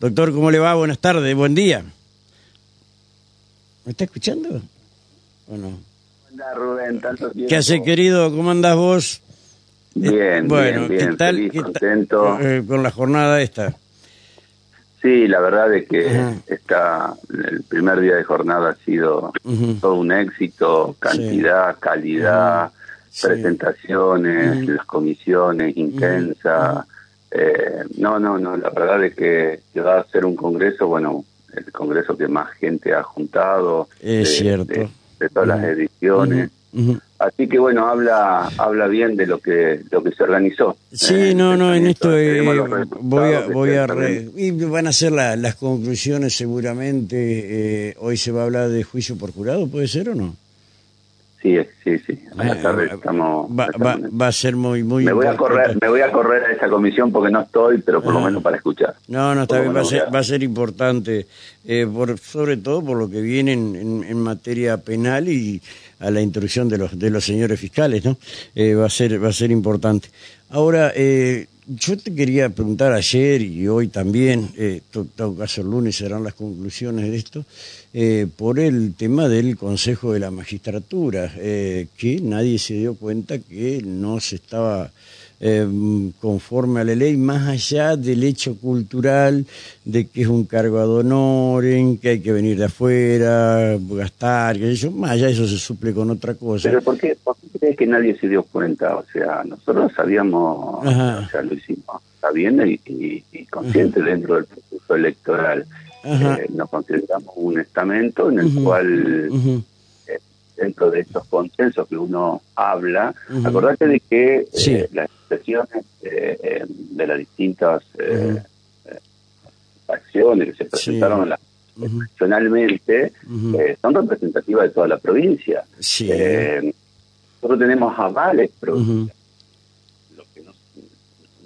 Doctor, ¿cómo le va? Buenas tardes, buen día. ¿Me está escuchando? ¿O no? Hola Rubén, tanto tiempo. ¿Qué hace, querido? ¿Cómo andás vos? Bien, bueno, bien, bien, ¿qué tal, feliz, qué tal- contento. eh, con la jornada esta? Sí, la verdad es que Ajá. está, el primer día de jornada ha sido todo un éxito, cantidad, calidad, presentaciones, las comisiones, intensa. Eh, no, no, no, la verdad es que, va a ser un congreso, bueno, el congreso que más gente ha juntado. Es de- cierto. De, de todas las ediciones. Así que bueno, habla habla bien de lo que lo que se organizó. Sí, Eh, no, no, en esto eh, voy a, voy a re- y van a ser la- las conclusiones seguramente. eh, hoy se va a hablar de juicio por jurado, ¿puede ser o no? Sí, sí, sí. A la Eh, tarde estamos, va, va, va a ser muy, muy me voy a correr, me voy a correr a esa comisión porque no estoy, pero por lo Ajá. menos para escuchar. No, no, está bien, va a ser, va a ser importante, eh, por, sobre todo por lo que viene en, en- en materia penal y a la instrucción de los de los señores fiscales, ¿no? Eh, va a ser va a ser importante. Ahora, eh, yo te quería preguntar ayer y hoy también, eh, todo caso el lunes serán las conclusiones de esto, eh, por el tema del Consejo de la Magistratura, eh, que nadie se dio cuenta que no se estaba eh, conforme a la ley, más allá del hecho cultural de que es un cargo ad honorem, que hay que venir de afuera, gastar, que eso, más allá eso se suple con otra cosa. Pero ¿por qué, ¿por qué crees que nadie se dio cuenta? O sea, nosotros sabíamos, Ajá. o sea, lo hicimos sabiendo y, y, y consciente dentro del proceso electoral. Eh, nos consideramos un estamento en el cual dentro de estos consensos que uno habla, Ujú. acordate de que eh, Sí. las expresiones eh, eh, de las distintas eh, acciones que se presentaron la- eh, son representativas de toda la provincia. Sí. Eh, nosotros tenemos avales, pero Ujú. lo que no,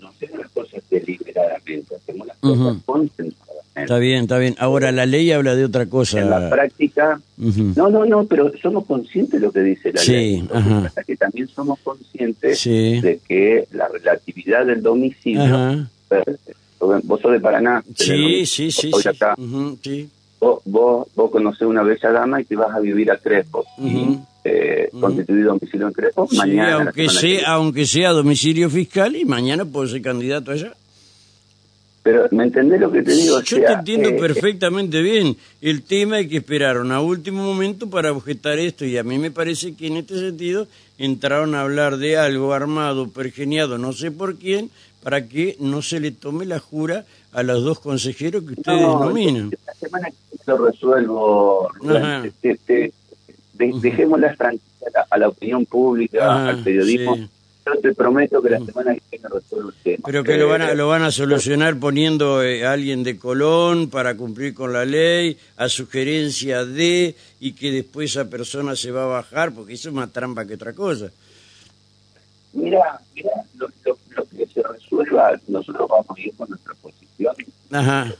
no hacemos las cosas deliberadamente, hacemos las cosas concentradamente. Está bien, está bien. Ahora la ley habla de otra cosa. En la práctica, no, no, no, pero somos conscientes de lo que dice la Sí, ley. Que ajá. es que también somos conscientes Sí. de que la relatividad del domicilio, Ajá. vos sos de Paraná, Sí, sí, sí. Hoy sí. acá, sí. vos, vos, vos conocés una bella dama y te vas a vivir a Crespo y eh, Ujú. constituir domicilio en Crespo, Sí, mañana. aunque que sea, aunque sea domicilio fiscal y mañana puedo ser candidato allá. Pero, ¿me entendés lo que te digo? O Yo sea, te entiendo eh, perfectamente bien. El tema es que esperaron a último momento para objetar esto y a mí me parece que en este sentido entraron a hablar de algo armado, pergeniado, no sé por quién, para que no se le tome la jura a los dos consejeros que ustedes no, nominan. La semana que lo resuelvo, Rubén. Ajá. Te- te- de- dejémosla tranquila a la, a la opinión pública, Ajá, al periodismo. sí. Yo te prometo que la semana que viene resuelvo el tema. Pero que lo van a, Eh, lo van a solucionar poniendo eh, a alguien de Colón para cumplir con la ley, a sugerencia de, y que después esa persona se va a bajar, porque eso es más trampa que otra cosa. Mira, mira, lo, lo- lo que se resuelva, nosotros vamos a ir con nuestra posición, Ajá.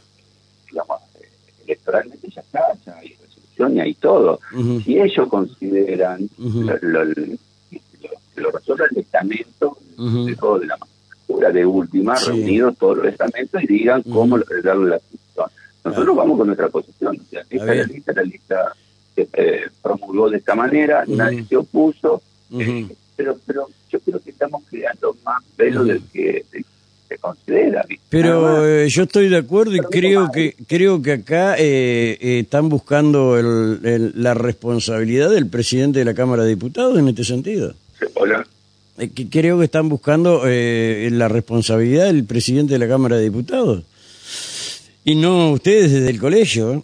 digamos, eh, electoralmente ya está, ya hay resolución y hay todo. Si ellos consideran Ujú. lo, lo, lo, resuelve el estamento de todo de la de última, Sí. reunidos todos los estamentos y digan cómo darle la posición. Nosotros vamos con nuestra posición, o sea, esta es la bien. lista, la lista que eh, promulgó de esta manera, nadie se opuso, eh, pero pero yo creo que estamos creando más velo del que del se considera. Pero eh, yo estoy de acuerdo y creo que creo que acá eh, eh, están buscando el- el- la responsabilidad del presidente de la Cámara de Diputados en este sentido. Hola. Eh, que creo que están buscando eh, la responsabilidad del presidente de la Cámara de Diputados. Y no ustedes desde el colegio. ¿eh?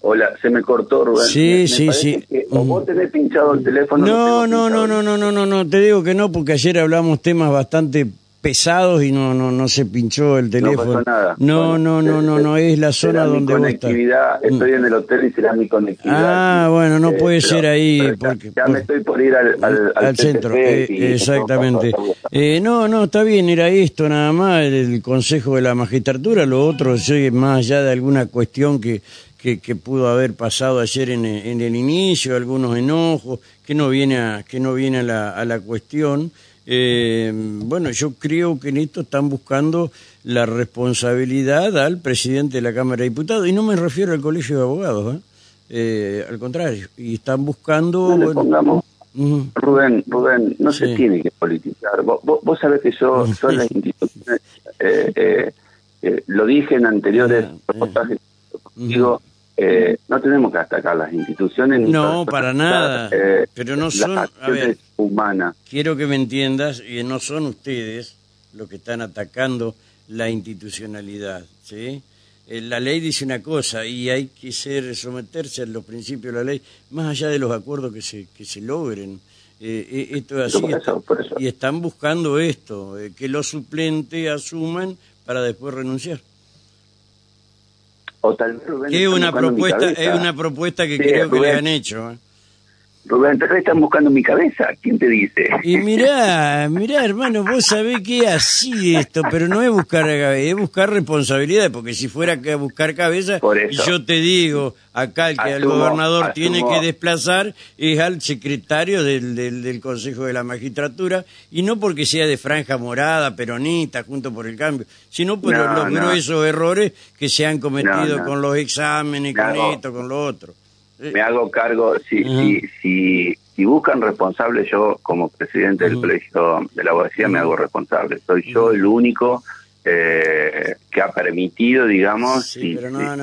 Hola, se me cortó Rubén. Sí, Me- me sí, sí. que o vos tenés pinchado el teléfono. No, no, no, pinchado. no, no, no, no, no, te digo que no, porque ayer hablamos temas bastante pesados y no no no se pinchó el teléfono. No pasó nada. No, Bueno, no, no, eh, no, no, es la zona mi donde vos estás. conectividad, estoy en el hotel y será mi conectividad. Ah, bueno, no puede pero- ser ahí, pero ya- porque- Ya, me estoy por ir al, al, al centro, eh, y- exactamente. Eh, no, no, está bien, era esto nada más, el Consejo de la Magistratura, lo otro, sí, más allá de alguna cuestión que, que, que pudo haber pasado ayer en, el- en el inicio, algunos enojos, que no viene a, que no viene a la, a la cuestión. Eh, bueno, yo creo que en esto están buscando la responsabilidad al presidente de la Cámara de Diputados, y no me refiero al Colegio de Abogados, ¿eh? Eh, al contrario, y están buscando... No le pongamos, Rubén, Rubén, no se tiene que politizar. Vos, vos, sabés que yo, yo las instituciones, eh, lo dije en anteriores reportajes, digo, no tenemos que atacar las instituciones. No, para nada, pero no son... A ver, humanas. Quiero que me entiendas, y no son ustedes los que están atacando la institucionalidad, ¿sí? Eh, la ley dice una cosa y hay que ser someterse a los principios de la ley, más allá de los acuerdos que se, que se logren. Eh, eh, esto es así. Y están buscando esto, que los suplentes asuman para después renunciar. O tal que es una propuesta, es una propuesta que creo que le han hecho. Rubén, están buscando mi cabeza. ¿Quién te dice? Y mirá, mirá, hermano, vos sabés que es así esto, pero no es buscar cabeza, es buscar responsabilidad, porque si fuera que buscar cabeza, yo te digo, acá el que el gobernador tiene que desplazar es al secretario del, del, Consejo de la Magistratura, y no porque sea de franja morada, peronista, junto por el cambio, sino por los gruesos errores que se han cometido con los exámenes, con esto, con lo otro me hago cargo, si, si, si, si, buscan responsable, yo como presidente del colegio de la abogacía me hago responsable. Soy yo el único eh, que ha permitido, digamos,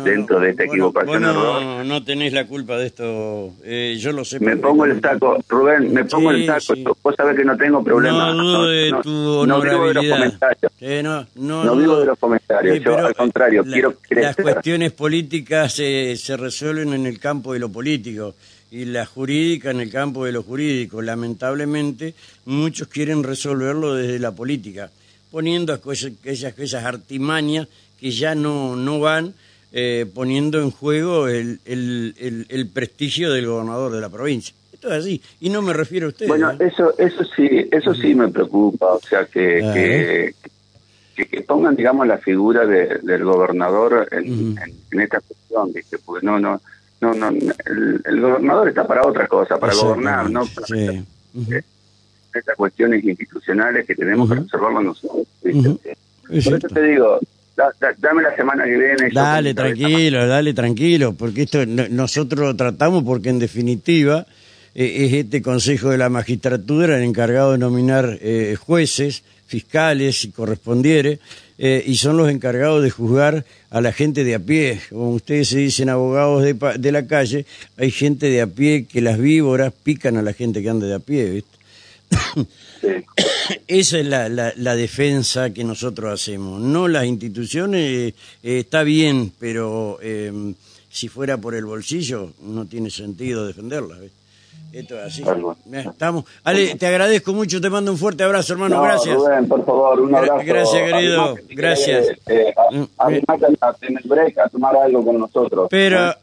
dentro de esta equivocación no, no tenés la culpa de esto, eh, yo lo sé. Me pongo el saco, Rubén, me pongo el saco, vos sabés que no tengo problema. No dudo de tu honorabilidad. No vivo de los comentarios. no, no, vivo de los comentarios, yo al contrario, quiero Las cuestiones políticas se, se resuelven en el campo de lo político y la jurídica en el campo de lo jurídico. Lamentablemente, muchos quieren resolverlo desde la política poniendo aquellas, esas artimañas que ya no, no van eh, poniendo en juego el, el, el, prestigio del gobernador de la provincia. Esto es así, y no me refiero a usted. Bueno, ¿eh? eso eso sí eso sí me preocupa, o sea, que, que, que, pongan, digamos, la figura del gobernador en, en, esta cuestión, ¿viste? porque no, no, no, no el, gobernador está para otra cosa, para gobernar, no para estas cuestiones institucionales que tenemos que resolverlo nosotros. Por eso te digo, dame la semana que viene. Dale, tranquilo, dale, tranquilo, porque esto nosotros lo tratamos porque en definitiva eh, es este Consejo de la Magistratura el encargado de nominar eh, jueces, fiscales y correspondiere, eh, y son los encargados de juzgar a la gente de a pie. Como ustedes se dicen abogados de, de la calle, hay gente de a pie que las víboras pican a la gente que anda de a pie, ¿viste? Esa es la, la, defensa que nosotros hacemos. No las instituciones, eh, está bien, pero eh, si fuera por el bolsillo no tiene sentido defenderlas. Esto es así. Estamos. Ale, te agradezco mucho, te mando un fuerte abrazo, hermano. gracias. Rubén, por favor, un abrazo. Gracias, querido. gracias. Eh, en el break a tomar algo con nosotros. Pero,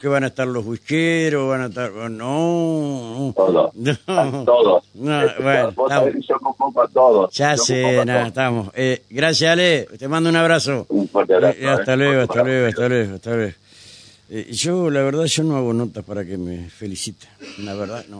que van a estar los whiskeros, van a estar. No. Todos. No. Todos. No, bueno, yo convoco a todos. Ya sé, nada, estamos. Eh, gracias, Ale. Te mando un abrazo. Un fuerte abrazo. Eh, hasta, luego, hasta luego, hasta luego, hasta luego. Eh, yo, la verdad, yo no hago notas para que me feliciten. La verdad, no.